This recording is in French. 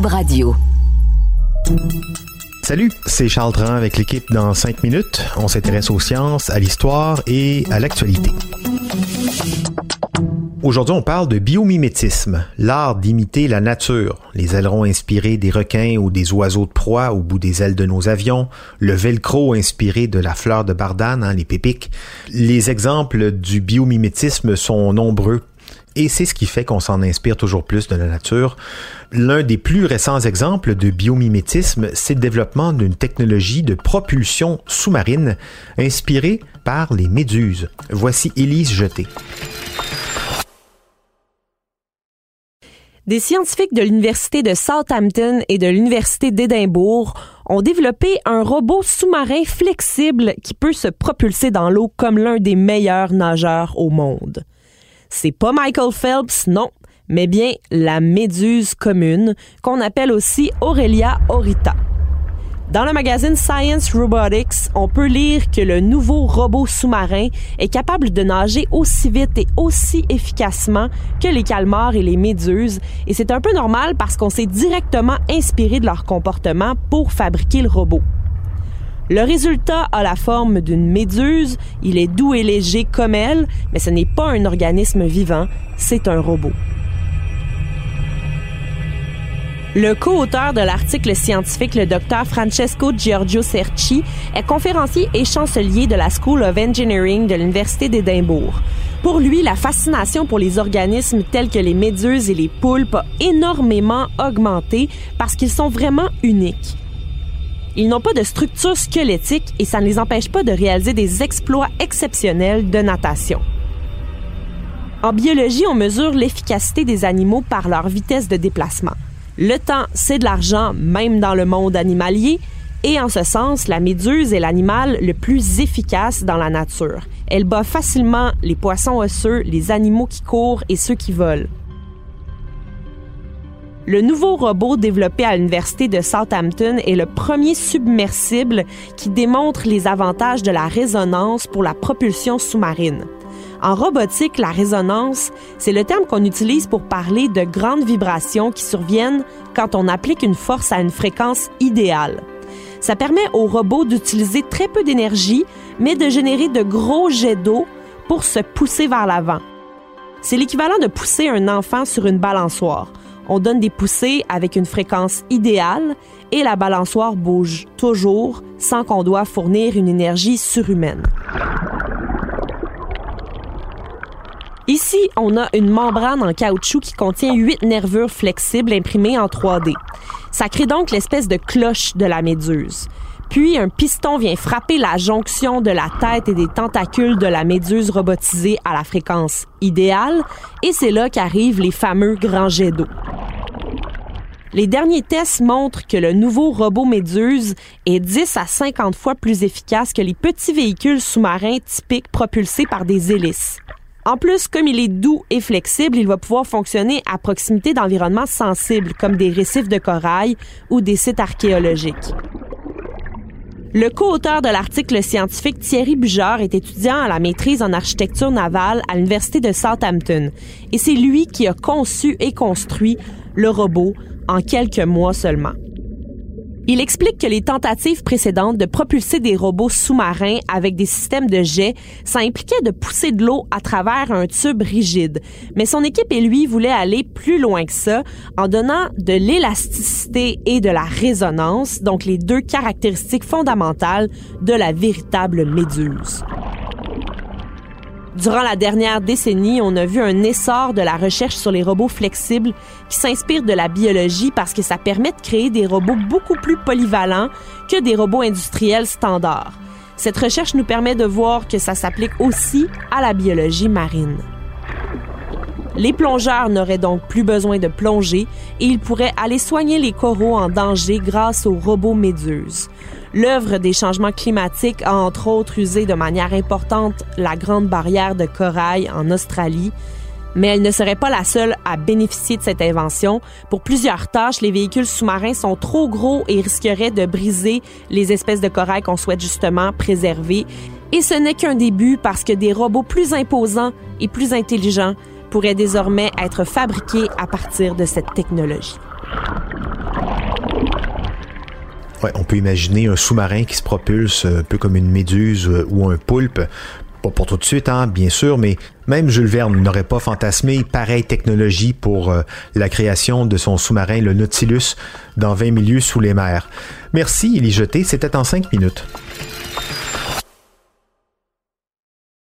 Radio. Salut, c'est Charles Dran avec l'équipe dans 5 minutes. On s'intéresse aux sciences, à l'histoire et à l'actualité. Aujourd'hui, on parle de biomimétisme, l'art d'imiter la nature, les ailerons inspirés des requins ou des oiseaux de proie au bout des ailes de nos avions, le velcro inspiré de la fleur de bardane, hein, les pépiques. Les exemples du biomimétisme sont nombreux et c'est ce qui fait qu'on s'en inspire toujours plus de la nature. L'un des plus récents exemples de biomimétisme, c'est le développement d'une technologie de propulsion sous-marine inspirée par les méduses. Voici Élise Jeté. Des scientifiques de l'Université de Southampton et de l'Université d'Édimbourg ont développé un robot sous-marin flexible qui peut se propulser dans l'eau comme l'un des meilleurs nageurs au monde. C'est pas Michael Phelps, non, mais bien la méduse commune, qu'on appelle aussi Aurelia aurita. Dans le magazine Science Robotics, on peut lire que le nouveau robot sous-marin est capable de nager aussi vite et aussi efficacement que les calmars et les méduses, et c'est un peu normal parce qu'on s'est directement inspiré de leur comportement pour fabriquer le robot. Le résultat a la forme d'une méduse, il est doux et léger comme elle, mais ce n'est pas un organisme vivant, c'est un robot. Le co-auteur de l'article scientifique, le docteur Francesco Giorgio Cerci, est conférencier et chancelier de la School of Engineering de l'Université d'Édimbourg. Pour lui, la fascination pour les organismes tels que les méduses et les poulpes a énormément augmenté parce qu'ils sont vraiment uniques. Ils n'ont pas de structure squelettique et ça ne les empêche pas de réaliser des exploits exceptionnels de natation. En biologie, on mesure l'efficacité des animaux par leur vitesse de déplacement. Le temps, c'est de l'argent, même dans le monde animalier, et en ce sens, la méduse est l'animal le plus efficace dans la nature. Elle bat facilement les poissons osseux, les animaux qui courent et ceux qui volent. Le nouveau robot développé à l'Université de Southampton est le premier submersible qui démontre les avantages de la résonance pour la propulsion sous-marine. En robotique, la résonance, c'est le terme qu'on utilise pour parler de grandes vibrations qui surviennent quand on applique une force à une fréquence idéale. Ça permet au robot d'utiliser très peu d'énergie, mais de générer de gros jets d'eau pour se pousser vers l'avant. C'est l'équivalent de pousser un enfant sur une balançoire. On donne des poussées avec une fréquence idéale et la balançoire bouge toujours sans qu'on doive fournir une énergie surhumaine. Ici, on a une membrane en caoutchouc qui contient huit nervures flexibles imprimées en 3D. Ça crée donc l'espèce de cloche de la méduse. Puis un piston vient frapper la jonction de la tête et des tentacules de la méduse robotisée à la fréquence idéale, et c'est là qu'arrivent les fameux grands jets d'eau. Les derniers tests montrent que le nouveau robot Méduse est 10 à 50 fois plus efficace que les petits véhicules sous-marins typiques propulsés par des hélices. En plus, comme il est doux et flexible, il va pouvoir fonctionner à proximité d'environnements sensibles comme des récifs de corail ou des sites archéologiques. Le co-auteur de l'article scientifique Thierry Bujard est étudiant à la maîtrise en architecture navale à l'Université de Southampton et c'est lui qui a conçu et construit le robot en quelques mois seulement. Il explique que les tentatives précédentes de propulser des robots sous-marins avec des systèmes de jet, ça impliquait de pousser de l'eau à travers un tube rigide. Mais son équipe et lui voulaient aller plus loin que ça en donnant de l'élasticité et de la résonance, donc les deux caractéristiques fondamentales de la véritable méduse. Durant la dernière décennie, on a vu un essor de la recherche sur les robots flexibles qui s'inspire de la biologie parce que ça permet de créer des robots beaucoup plus polyvalents que des robots industriels standards. Cette recherche nous permet de voir que ça s'applique aussi à la biologie marine. Les plongeurs n'auraient donc plus besoin de plonger et ils pourraient aller soigner les coraux en danger grâce aux robots méduses. L'œuvre des changements climatiques a entre autres usé de manière importante la grande barrière de corail en Australie, mais elle ne serait pas la seule à bénéficier de cette invention. Pour plusieurs tâches, les véhicules sous-marins sont trop gros et risqueraient de briser les espèces de corail qu'on souhaite justement préserver. Et ce n'est qu'un début parce que des robots plus imposants et plus intelligents pourraient désormais être fabriqués à partir de cette technologie. Ouais, on peut imaginer un sous-marin qui se propulse un peu comme une méduse euh, ou un poulpe. Pas pour tout de suite, hein, bien sûr, mais même Jules Verne n'aurait pas fantasmé pareille technologie pour euh, la création de son sous-marin, le Nautilus, dans 20 milieux sous les mers. Merci, il y jeté, c'était en 5 minutes.